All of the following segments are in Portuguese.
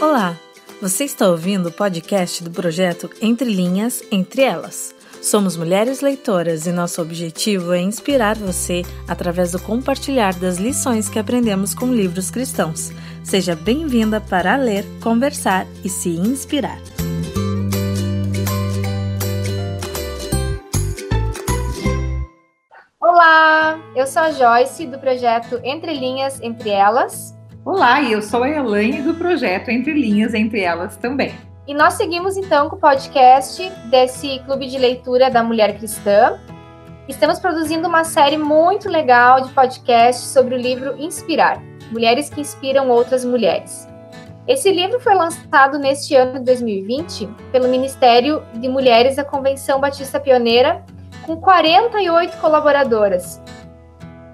Olá, você está ouvindo o podcast do projeto Entre Linhas, Entre Elas. Somos mulheres leitoras e nosso objetivo é inspirar você através do compartilhar das lições que aprendemos com livros cristãos. Seja bem-vinda para ler, conversar e se inspirar. Olá, eu sou a Joyce do projeto Entre Linhas, Entre Elas. Olá, eu sou a Elaine do projeto Entre Linhas, Entre Elas também. E nós seguimos então com o podcast desse clube de leitura da mulher cristã. Estamos produzindo uma série muito legal de podcast sobre o livro Inspirar Mulheres que Inspiram Outras Mulheres. Esse livro foi lançado neste ano de 2020 pelo Ministério de Mulheres da Convenção Batista Pioneira, com 48 colaboradoras,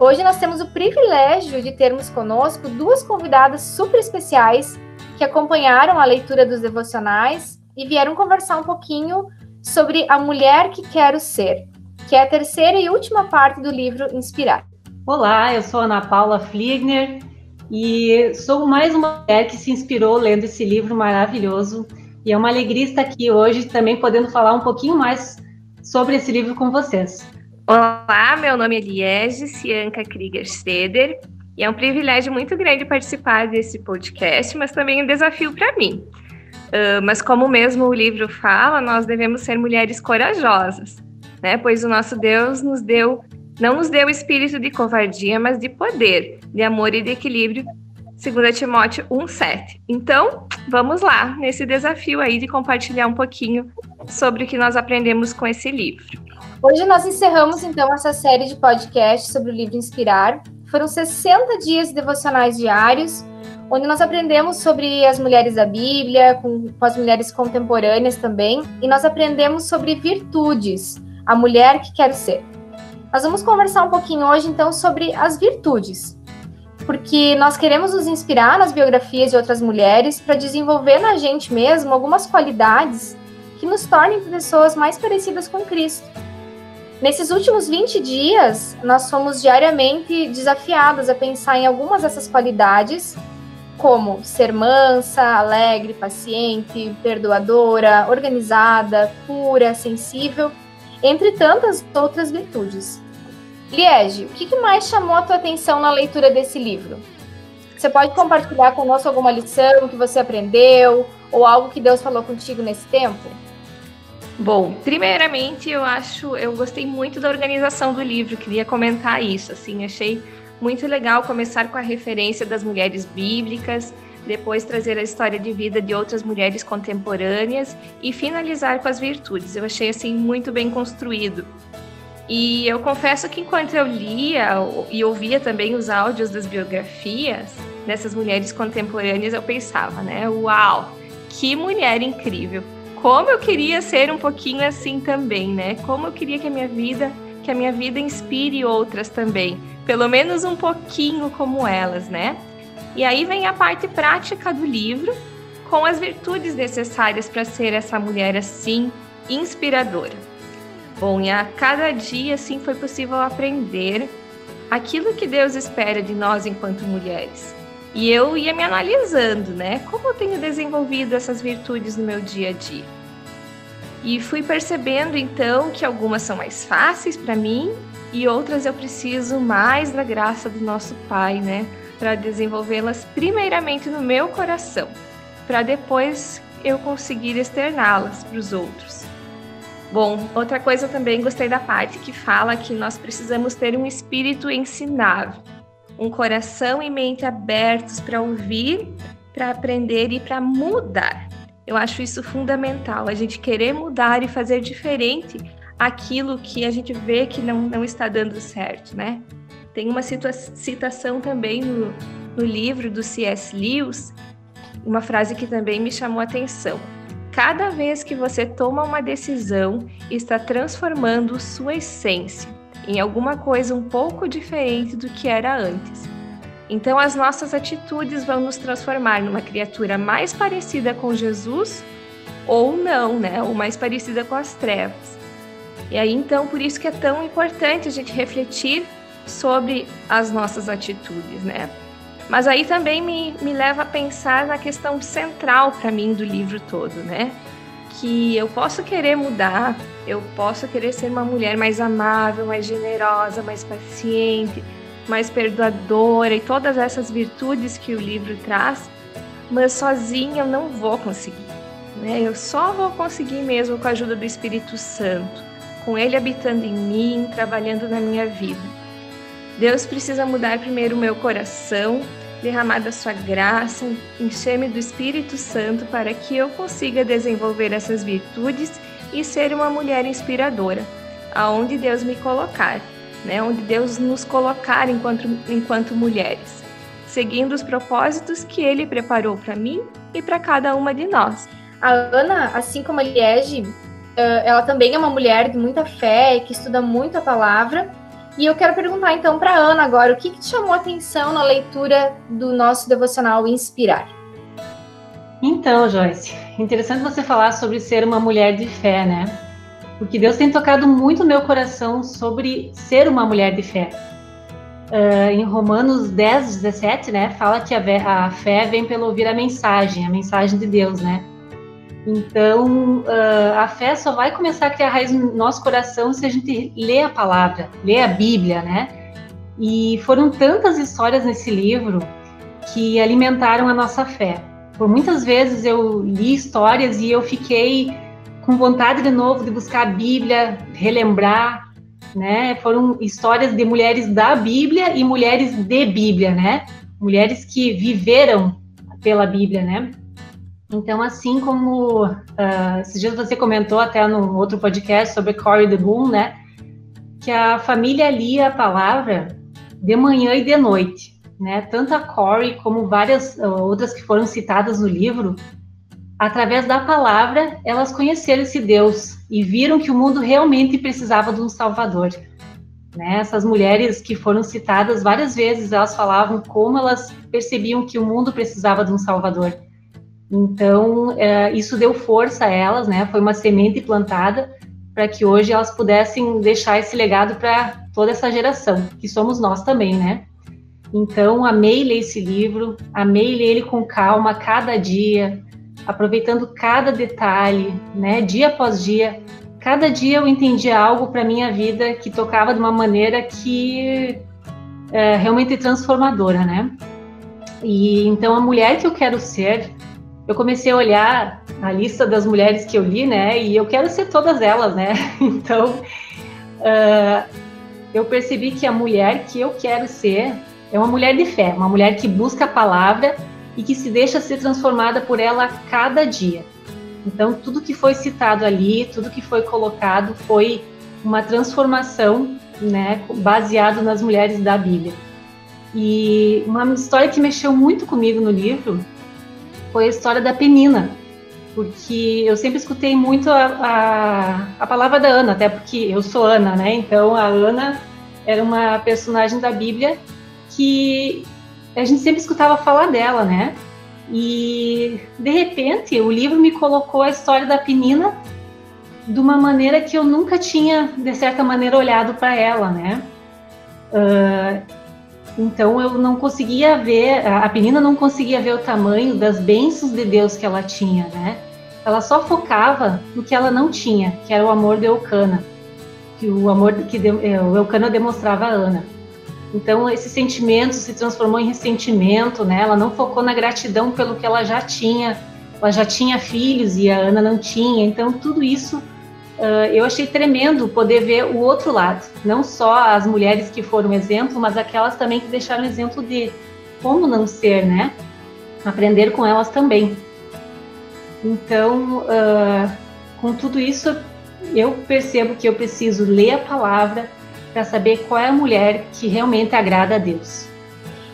Hoje nós temos o privilégio de termos conosco duas convidadas super especiais que acompanharam a leitura dos devocionais e vieram conversar um pouquinho sobre a mulher que quero ser, que é a terceira e última parte do livro Inspirar. Olá, eu sou Ana Paula Fliegner e sou mais uma mulher que se inspirou lendo esse livro maravilhoso. E é uma alegria estar aqui hoje também podendo falar um pouquinho mais sobre esse livro com vocês. Olá, meu nome é Liege Cianca Krieger Steder e é um privilégio muito grande participar desse podcast, mas também um desafio para mim. Uh, mas como mesmo o livro fala, nós devemos ser mulheres corajosas, né? Pois o nosso Deus nos deu, não nos deu espírito de covardia, mas de poder, de amor e de equilíbrio, segundo Timóteo 1:7. Então, vamos lá nesse desafio aí de compartilhar um pouquinho sobre o que nós aprendemos com esse livro. Hoje nós encerramos então essa série de podcasts sobre o livro Inspirar. Foram 60 dias devocionais diários, onde nós aprendemos sobre as mulheres da Bíblia, com, com as mulheres contemporâneas também, e nós aprendemos sobre virtudes, a mulher que quero ser. Nós vamos conversar um pouquinho hoje então sobre as virtudes, porque nós queremos nos inspirar nas biografias de outras mulheres para desenvolver na gente mesmo algumas qualidades que nos tornem pessoas mais parecidas com Cristo. Nesses últimos 20 dias, nós fomos diariamente desafiadas a pensar em algumas dessas qualidades, como ser mansa, alegre, paciente, perdoadora, organizada, pura, sensível, entre tantas outras virtudes. Liege, o que mais chamou a tua atenção na leitura desse livro? Você pode compartilhar conosco alguma lição que você aprendeu ou algo que Deus falou contigo nesse tempo? Bom, primeiramente eu acho, eu gostei muito da organização do livro, queria comentar isso, assim, achei muito legal começar com a referência das mulheres bíblicas, depois trazer a história de vida de outras mulheres contemporâneas e finalizar com as virtudes. Eu achei assim muito bem construído. E eu confesso que enquanto eu lia e ouvia também os áudios das biografias dessas mulheres contemporâneas, eu pensava, né, uau, que mulher incrível como eu queria ser um pouquinho assim também, né? Como eu queria que a minha vida, que a minha vida inspire outras também, pelo menos um pouquinho como elas, né? E aí vem a parte prática do livro, com as virtudes necessárias para ser essa mulher assim inspiradora. Bom, e a cada dia assim foi possível aprender aquilo que Deus espera de nós enquanto mulheres. E eu ia me analisando, né? Como eu tenho desenvolvido essas virtudes no meu dia a dia. E fui percebendo então que algumas são mais fáceis para mim e outras eu preciso mais da graça do nosso Pai, né? Para desenvolvê-las primeiramente no meu coração, para depois eu conseguir externá-las para os outros. Bom, outra coisa também gostei da parte que fala que nós precisamos ter um espírito ensinável um coração e mente abertos para ouvir, para aprender e para mudar. Eu acho isso fundamental, a gente querer mudar e fazer diferente aquilo que a gente vê que não, não está dando certo, né? Tem uma citação também no, no livro do C.S. Lewis, uma frase que também me chamou a atenção. Cada vez que você toma uma decisão, está transformando sua essência em alguma coisa um pouco diferente do que era antes. Então, as nossas atitudes vão nos transformar numa criatura mais parecida com Jesus ou não, né? Ou mais parecida com as trevas. E aí, então, por isso que é tão importante a gente refletir sobre as nossas atitudes, né? Mas aí também me, me leva a pensar na questão central para mim do livro todo, né? Que eu posso querer mudar, eu posso querer ser uma mulher mais amável, mais generosa, mais paciente, mais perdoadora e todas essas virtudes que o livro traz, mas sozinha eu não vou conseguir. Né? Eu só vou conseguir mesmo com a ajuda do Espírito Santo, com ele habitando em mim, trabalhando na minha vida. Deus precisa mudar primeiro o meu coração, derramar da sua graça, encher-me do Espírito Santo para que eu consiga desenvolver essas virtudes e ser uma mulher inspiradora, aonde Deus me colocar, né? Onde Deus nos colocar enquanto, enquanto mulheres, seguindo os propósitos que Ele preparou para mim e para cada uma de nós. A Ana, assim como a Liege, ela também é uma mulher de muita fé, que estuda muito a palavra. E eu quero perguntar então para Ana agora, o que, que te chamou a atenção na leitura do nosso devocional Inspirar? Então, Joyce, interessante você falar sobre ser uma mulher de fé, né? Porque Deus tem tocado muito no meu coração sobre ser uma mulher de fé. Uh, em Romanos 10, 17, né, fala que a, a fé vem pelo ouvir a mensagem, a mensagem de Deus, né? Então, uh, a fé só vai começar a criar raiz no nosso coração se a gente lê a palavra, lê a Bíblia, né? E foram tantas histórias nesse livro que alimentaram a nossa fé. Por muitas vezes eu li histórias e eu fiquei com vontade de novo de buscar a Bíblia, relembrar, né? Foram histórias de mulheres da Bíblia e mulheres de Bíblia, né? Mulheres que viveram pela Bíblia, né? Então, assim como uh, esses dias você comentou até no outro podcast sobre Corey de Boom, né? Que a família lia a palavra de manhã e de noite, né? Tanto a Corey como várias uh, outras que foram citadas no livro, através da palavra, elas conheceram esse Deus e viram que o mundo realmente precisava de um Salvador. Né? Essas mulheres que foram citadas várias vezes, elas falavam como elas percebiam que o mundo precisava de um Salvador. Então, é, isso deu força a elas, né? Foi uma semente plantada para que hoje elas pudessem deixar esse legado para toda essa geração, que somos nós também, né? Então, amei ler esse livro, amei ler ele com calma cada dia, aproveitando cada detalhe, né? Dia após dia. Cada dia eu entendia algo para minha vida que tocava de uma maneira que é realmente transformadora, né? E então a mulher que eu quero ser eu comecei a olhar a lista das mulheres que eu li, né? E eu quero ser todas elas, né? Então, uh, eu percebi que a mulher que eu quero ser é uma mulher de fé, uma mulher que busca a palavra e que se deixa ser transformada por ela a cada dia. Então, tudo que foi citado ali, tudo que foi colocado foi uma transformação, né, baseado nas mulheres da Bíblia. E uma história que mexeu muito comigo no livro foi a história da Penina, porque eu sempre escutei muito a, a, a, palavra da Ana, até porque eu sou Ana, né? Então a Ana era uma personagem da Bíblia que a gente sempre escutava falar dela, né? E de repente o livro me colocou a história da Penina de uma maneira que eu nunca tinha, de certa maneira, olhado para ela, né? Uh, então eu não conseguia ver, a Penina não conseguia ver o tamanho das bênçãos de Deus que ela tinha, né? Ela só focava no que ela não tinha, que era o amor de Eucana, que o amor que eh, o Eucana demonstrava a Ana. Então esse sentimento se transformou em ressentimento, né? Ela não focou na gratidão pelo que ela já tinha. Ela já tinha filhos e a Ana não tinha. Então tudo isso Uh, eu achei tremendo poder ver o outro lado, não só as mulheres que foram exemplo, mas aquelas também que deixaram exemplo de como não ser, né? Aprender com elas também. Então, uh, com tudo isso, eu percebo que eu preciso ler a palavra para saber qual é a mulher que realmente agrada a Deus.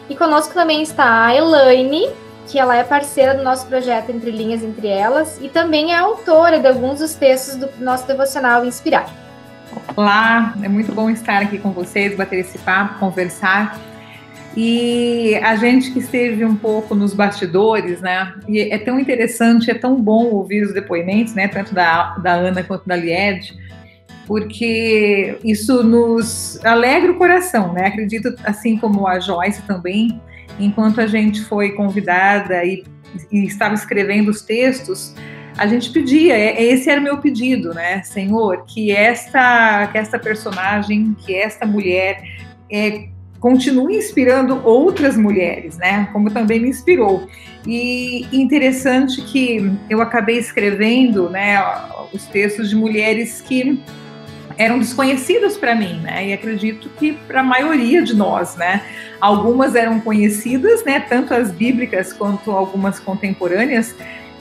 E conosco também está a Elaine, que ela é parceira do nosso projeto Entre Linhas Entre Elas e também é autora de alguns dos textos do nosso devocional Inspirar. Olá, é muito bom estar aqui com vocês, bater esse papo, conversar. E a gente que esteve um pouco nos bastidores, né? E é tão interessante, é tão bom ouvir os depoimentos, né? Tanto da, da Ana quanto da Lied, porque isso nos alegra o coração, né? Acredito, assim como a Joyce também, enquanto a gente foi convidada e, e estava escrevendo os textos, a gente pedia, é, esse era o meu pedido, né, Senhor, que esta, que esta personagem, que esta mulher é, continue inspirando outras mulheres, né, como também me inspirou. E interessante que eu acabei escrevendo, né, os textos de mulheres que eram desconhecidas para mim, né, e acredito que para a maioria de nós, né, algumas eram conhecidas, né, tanto as bíblicas quanto algumas contemporâneas,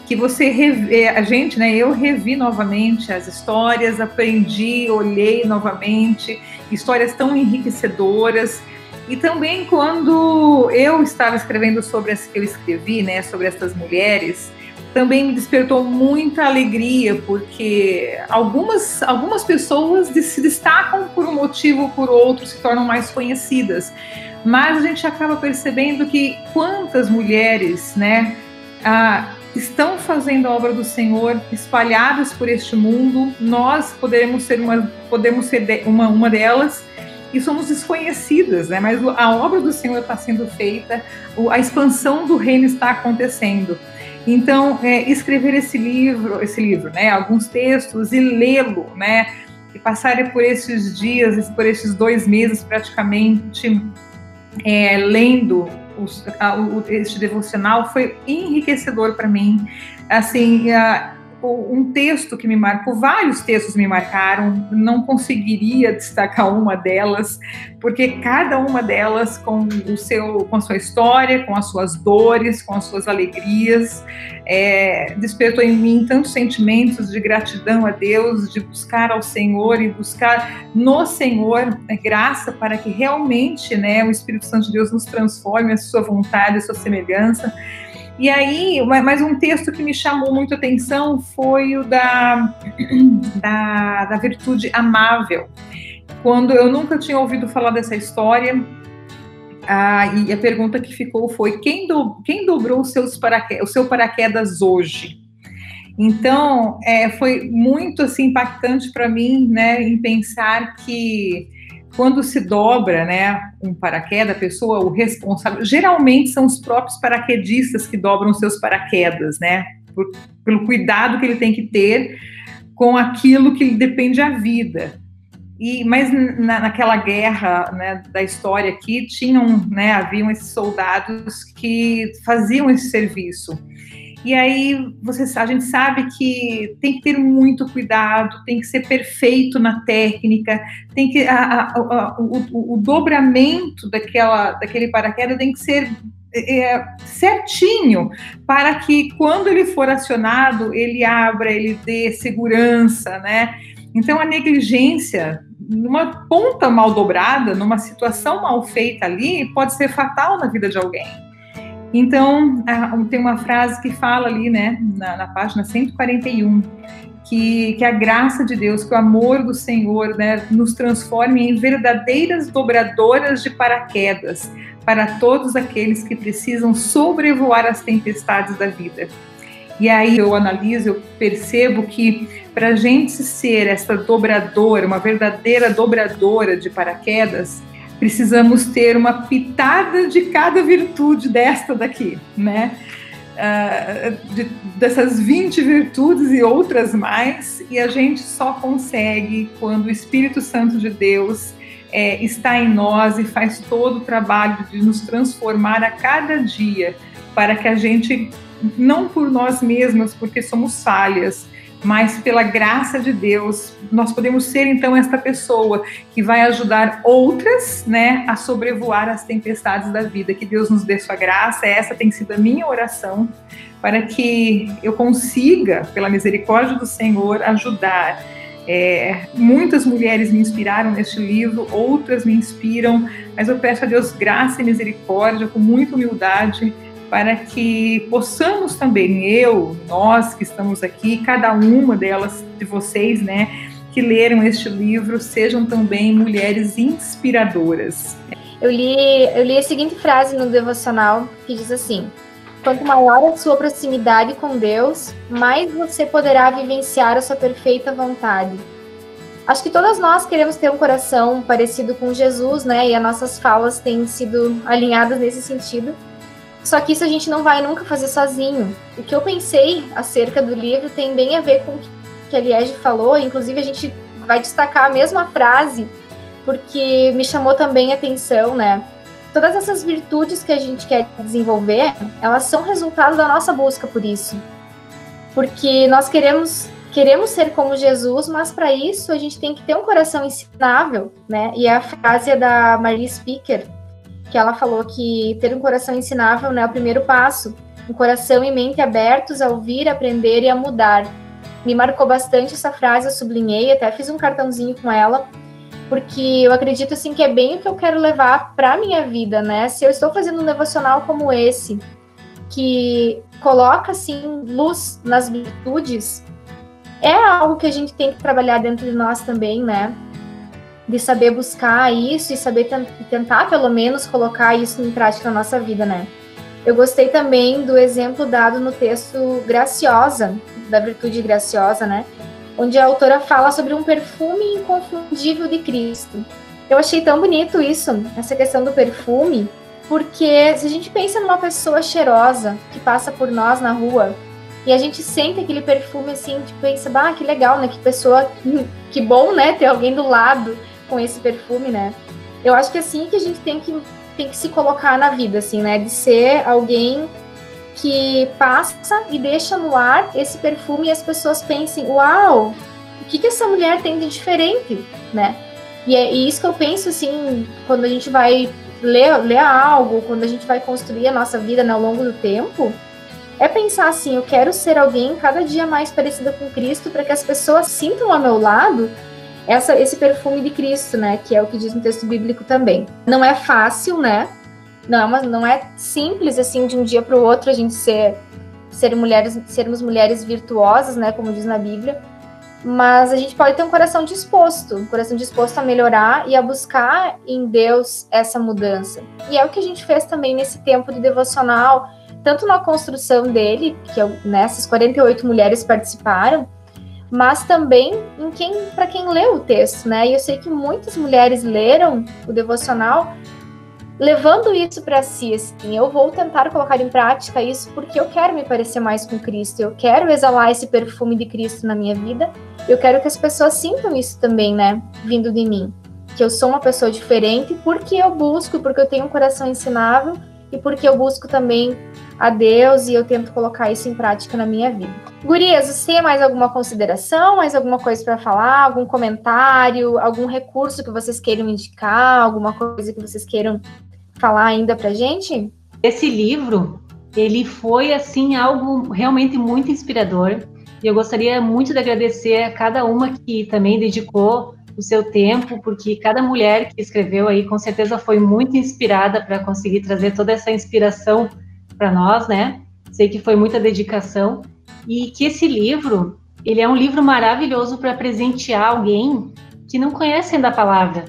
que você revê, a gente, né, eu revi novamente as histórias, aprendi, olhei novamente, histórias tão enriquecedoras. E também quando eu estava escrevendo sobre as que eu escrevi, né, sobre essas mulheres, também me despertou muita alegria, porque algumas, algumas pessoas se destacam por um motivo ou por outro, se tornam mais conhecidas. Mas a gente acaba percebendo que quantas mulheres, né, ah, estão fazendo a obra do Senhor, espalhadas por este mundo. Nós poderemos ser uma, podemos ser uma, uma delas e somos desconhecidas, né? Mas a obra do Senhor está sendo feita, a expansão do reino está acontecendo. Então, é, escrever esse livro, esse livro, né? Alguns textos e lê-lo, né? E passar por esses dias, por esses dois meses praticamente é, lendo os, a, o, este devocional foi enriquecedor para mim. Assim, a, um texto que me marcou, vários textos me marcaram, não conseguiria destacar uma delas, porque cada uma delas com o seu, com a sua história, com as suas dores, com as suas alegrias, é, despertou em mim tantos sentimentos de gratidão a Deus, de buscar ao Senhor e buscar no Senhor é, graça para que realmente, né, o Espírito Santo de Deus nos transforme a sua vontade, a sua semelhança. E aí, mais um texto que me chamou muito atenção foi o da, da, da virtude amável. Quando eu nunca tinha ouvido falar dessa história, ah, e a pergunta que ficou foi: quem, do, quem dobrou seus o seu paraquedas hoje? Então, é, foi muito assim, impactante para mim, né, em pensar que quando se dobra, né, um paraquedas, a pessoa, o responsável, geralmente são os próprios paraquedistas que dobram seus paraquedas, né, por, pelo cuidado que ele tem que ter com aquilo que depende a vida. E, mas na, naquela guerra né, da história aqui, tinham, né, haviam esses soldados que faziam esse serviço. E aí você, a gente sabe que tem que ter muito cuidado, tem que ser perfeito na técnica, tem que a, a, a, o, o, dobramento daquela, daquele paraquedas tem que ser é, certinho para que quando ele for acionado ele abra, ele dê segurança, né? Então a negligência numa ponta mal dobrada, numa situação mal feita ali, pode ser fatal na vida de alguém. Então, tem uma frase que fala ali, né, na, na página 141, que, que, a graça de Deus, que o amor do Senhor né, nos transforme em verdadeiras dobradoras de paraquedas para todos aqueles que precisam sobrevoar as tempestades da vida. E aí eu analiso, eu percebo que para a gente ser essa dobradora, uma verdadeira dobradora de paraquedas, precisamos ter uma pitada de cada virtude desta daqui, né? Uh, de, dessas 20 virtudes e outras mais, e a gente só consegue quando o Espírito Santo de Deus é, está em nós e faz todo o trabalho de nos transformar a cada dia, para que a gente, não por nós mesmas, porque somos falhas, mas pela graça de Deus, nós podemos ser então esta pessoa que vai ajudar outras, né, a sobrevoar as tempestades da vida. Que Deus nos dê sua graça, essa tem sido a minha oração para que eu consiga, pela misericórdia do Senhor, ajudar. É, muitas mulheres me inspiraram neste livro, outras me inspiram, mas eu peço a Deus graça e misericórdia, com muita humildade, para que possamos também, eu, nós que estamos aqui, cada uma delas de vocês, né, que leram este livro, sejam também mulheres inspiradoras. Eu li, eu li a seguinte frase no devocional que diz assim: Quanto maior a sua proximidade com Deus, mais você poderá vivenciar a sua perfeita vontade. Acho que todas nós queremos ter um coração parecido com Jesus, né? E as nossas falas têm sido alinhadas nesse sentido. Só que isso a gente não vai nunca fazer sozinho. O que eu pensei acerca do livro tem bem a ver com o que a Liege falou, inclusive a gente vai destacar a mesma frase, porque me chamou também a atenção, né? Todas essas virtudes que a gente quer desenvolver, elas são resultado da nossa busca por isso. Porque nós queremos queremos ser como Jesus, mas para isso a gente tem que ter um coração ensinável, né? E a frase é da Marie Speaker, que ela falou que ter um coração ensinável né, é o primeiro passo. Um coração e mente abertos a ouvir, aprender e a mudar. Me marcou bastante essa frase, eu sublinhei, até fiz um cartãozinho com ela, porque eu acredito assim que é bem o que eu quero levar para minha vida, né? Se eu estou fazendo um devocional como esse, que coloca assim luz nas virtudes, é algo que a gente tem que trabalhar dentro de nós também, né? De saber buscar isso e saber tentar, pelo menos, colocar isso em prática na nossa vida, né? Eu gostei também do exemplo dado no texto Graciosa, da virtude graciosa, né? Onde a autora fala sobre um perfume inconfundível de Cristo. Eu achei tão bonito isso, essa questão do perfume, porque se a gente pensa numa pessoa cheirosa que passa por nós na rua, e a gente sente aquele perfume assim, tipo, pensa, ah, que legal, né? Que pessoa, que bom, né? Ter alguém do lado com esse perfume, né? Eu acho que é assim que a gente tem que, tem que se colocar na vida, assim, né? De ser alguém que passa e deixa no ar esse perfume e as pessoas pensem, uau, o que, que essa mulher tem de diferente, né? E é isso que eu penso, assim, quando a gente vai ler, ler algo, quando a gente vai construir a nossa vida né, ao longo do tempo, é pensar assim: eu quero ser alguém cada dia mais parecida com Cristo para que as pessoas sintam ao meu lado essa, esse perfume de Cristo, né? Que é o que diz no texto bíblico também. Não é fácil, né? Não, mas não é simples assim de um dia para o outro a gente ser, ser mulheres, sermos mulheres virtuosas, né? Como diz na Bíblia. Mas a gente pode ter um coração disposto, um coração disposto a melhorar e a buscar em Deus essa mudança. E é o que a gente fez também nesse tempo de devocional tanto na construção dele, que nessas né, 48 mulheres participaram, mas também em quem para quem leu o texto, né? E eu sei que muitas mulheres leram o devocional levando isso para si, assim, eu vou tentar colocar em prática isso porque eu quero me parecer mais com Cristo, eu quero exalar esse perfume de Cristo na minha vida, eu quero que as pessoas sintam isso também, né, vindo de mim, que eu sou uma pessoa diferente porque eu busco, porque eu tenho um coração ensinável e porque eu busco também a Deus e eu tento colocar isso em prática na minha vida. Gurias, você tem mais alguma consideração, mais alguma coisa para falar, algum comentário, algum recurso que vocês queiram indicar, alguma coisa que vocês queiram falar ainda pra gente? Esse livro, ele foi assim algo realmente muito inspirador. E eu gostaria muito de agradecer a cada uma que também dedicou o seu tempo, porque cada mulher que escreveu aí com certeza foi muito inspirada para conseguir trazer toda essa inspiração para nós, né? Sei que foi muita dedicação e que esse livro, ele é um livro maravilhoso para presentear alguém que não conhece ainda a palavra,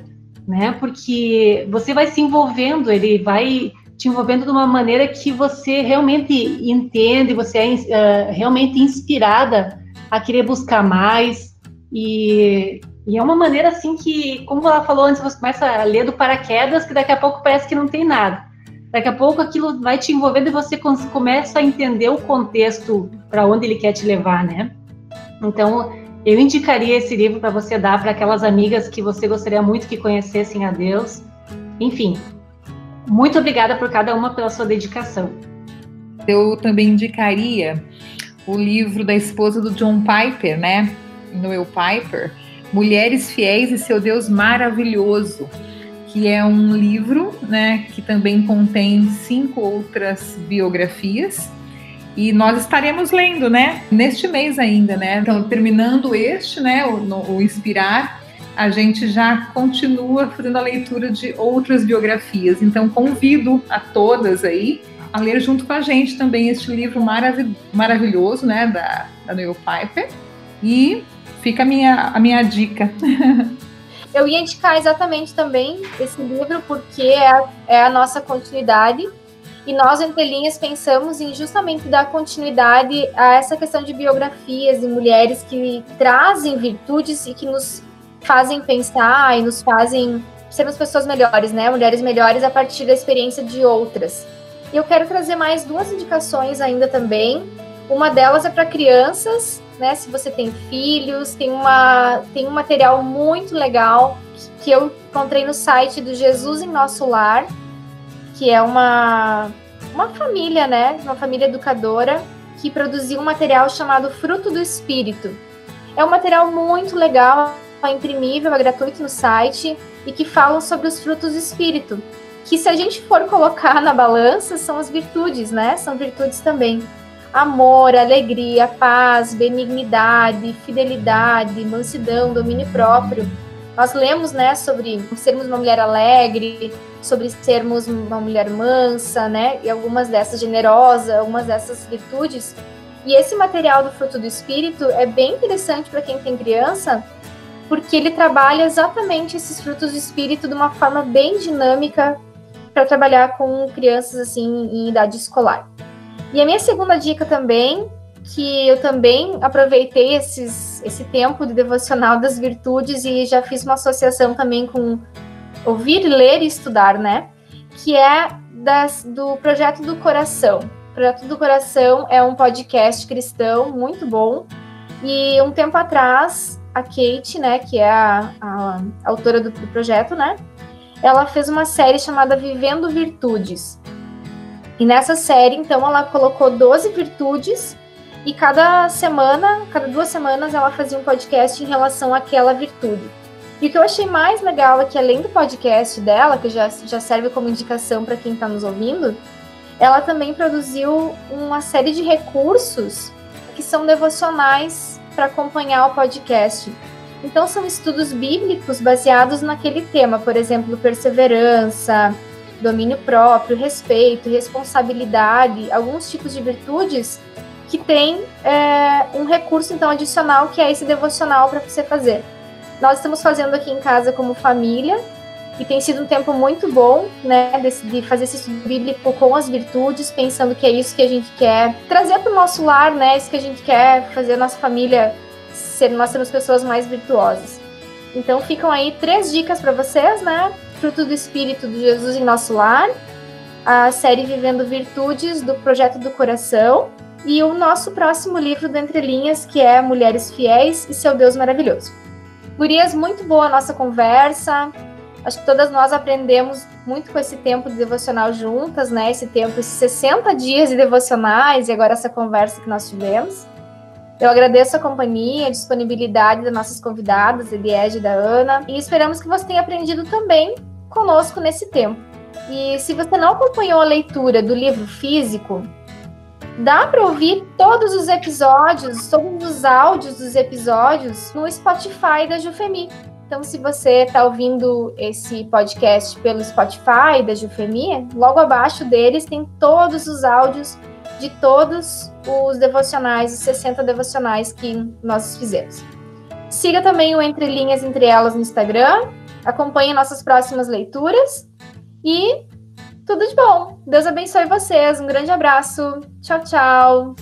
né? Porque você vai se envolvendo, ele vai te envolvendo de uma maneira que você realmente entende, você é uh, realmente inspirada a querer buscar mais e, e, é uma maneira assim que, como ela falou antes, você começa a ler do paraquedas que daqui a pouco parece que não tem nada. Daqui a pouco aquilo vai te envolvendo e você começa a entender o contexto para onde ele quer te levar, né? Então, eu indicaria esse livro para você dar para aquelas amigas que você gostaria muito que conhecessem a Deus. Enfim, muito obrigada por cada uma pela sua dedicação. Eu também indicaria o livro da esposa do John Piper, né? Noel Piper, Mulheres Fiéis e Seu Deus Maravilhoso que é um livro, né, que também contém cinco outras biografias. E nós estaremos lendo, né, neste mês ainda, né? Então, terminando este, né, o, no, o Inspirar, a gente já continua fazendo a leitura de outras biografias. Então, convido a todas aí a ler junto com a gente também este livro marav maravilhoso, né, da, da Neil Piper. E fica a minha, a minha dica. Eu ia indicar exatamente também esse livro, porque é a, é a nossa continuidade. E nós, entre linhas, pensamos em justamente dar continuidade a essa questão de biografias de mulheres que trazem virtudes e que nos fazem pensar e nos fazem sermos pessoas melhores, né? Mulheres melhores a partir da experiência de outras. E eu quero trazer mais duas indicações ainda também. Uma delas é para crianças, né? Se você tem filhos, tem, uma, tem um material muito legal que eu encontrei no site do Jesus em Nosso Lar, que é uma, uma família, né? Uma família educadora que produziu um material chamado Fruto do Espírito. É um material muito legal, é imprimível, é gratuito no site e que falam sobre os frutos do Espírito. Que se a gente for colocar na balança, são as virtudes, né? São virtudes também. Amor, alegria, paz, benignidade, fidelidade, mansidão, domínio próprio. Nós lemos, né, sobre sermos uma mulher alegre, sobre sermos uma mulher mansa, né, e algumas dessas generosa, algumas dessas virtudes. E esse material do fruto do espírito é bem interessante para quem tem criança, porque ele trabalha exatamente esses frutos do espírito de uma forma bem dinâmica para trabalhar com crianças assim em idade escolar. E a minha segunda dica também, que eu também aproveitei esses, esse tempo de devocional das virtudes e já fiz uma associação também com ouvir, ler e estudar, né? Que é das, do Projeto do Coração. O Projeto do Coração é um podcast cristão muito bom. E um tempo atrás a Kate, né, que é a, a autora do, do, projeto, né, ela fez uma série chamada Vivendo Virtudes. E nessa série, então, ela colocou 12 virtudes e cada semana, cada duas semanas, ela fazia um podcast em relação àquela virtude. E o que eu achei mais legal é que, além do podcast dela, que já, já serve como indicação para quem está nos ouvindo, ela também produziu uma série de recursos que são devocionais para acompanhar o podcast. Então, são estudos bíblicos baseados naquele tema, por exemplo, perseverança, domínio próprio, respeito, responsabilidade, alguns tipos de virtudes que tem é, um recurso então adicional que é esse devocional para você fazer. Nós estamos fazendo aqui em casa como família e tem sido um tempo muito bom, né, de, fazer esse estudo bíblico com as virtudes, pensando que é isso que a gente quer trazer para o nosso lar, né, isso que a gente quer fazer a nossa família ser, nós sermos pessoas mais virtuosas. Então ficam aí três dicas para vocês, né, fruto do Espírito de Jesus em nosso lar, a série Vivendo Virtudes do Projeto do Coração e o nosso próximo livro do Entre Linhas, que é Mulheres Fiéis e Seu Deus Maravilhoso. Gurias, muito boa a nossa conversa. Acho que todas nós aprendemos muito com esse tempo de devocional juntas, né? Esse tempo, esses 60 dias de devocionais e agora essa conversa que nós tivemos. Eu agradeço a companhia, a disponibilidade das nossas convidadas, Eliege e da Ana, e esperamos que você tenha aprendido também conosco nesse tempo. E se você não acompanhou a leitura do livro físico, dá para ouvir todos os episódios, todos os áudios dos episódios no Spotify da Jufemi. Então, se você está ouvindo esse podcast pelo Spotify da Jufemia, logo abaixo deles tem todos os áudios de todos os devocionais, os 60 devocionais que nós fizemos. Siga também o Entre Linhas Entre Elas no Instagram, acompanhe nossas próximas leituras e tudo de bom. Deus abençoe vocês. Um grande abraço. Tchau, tchau.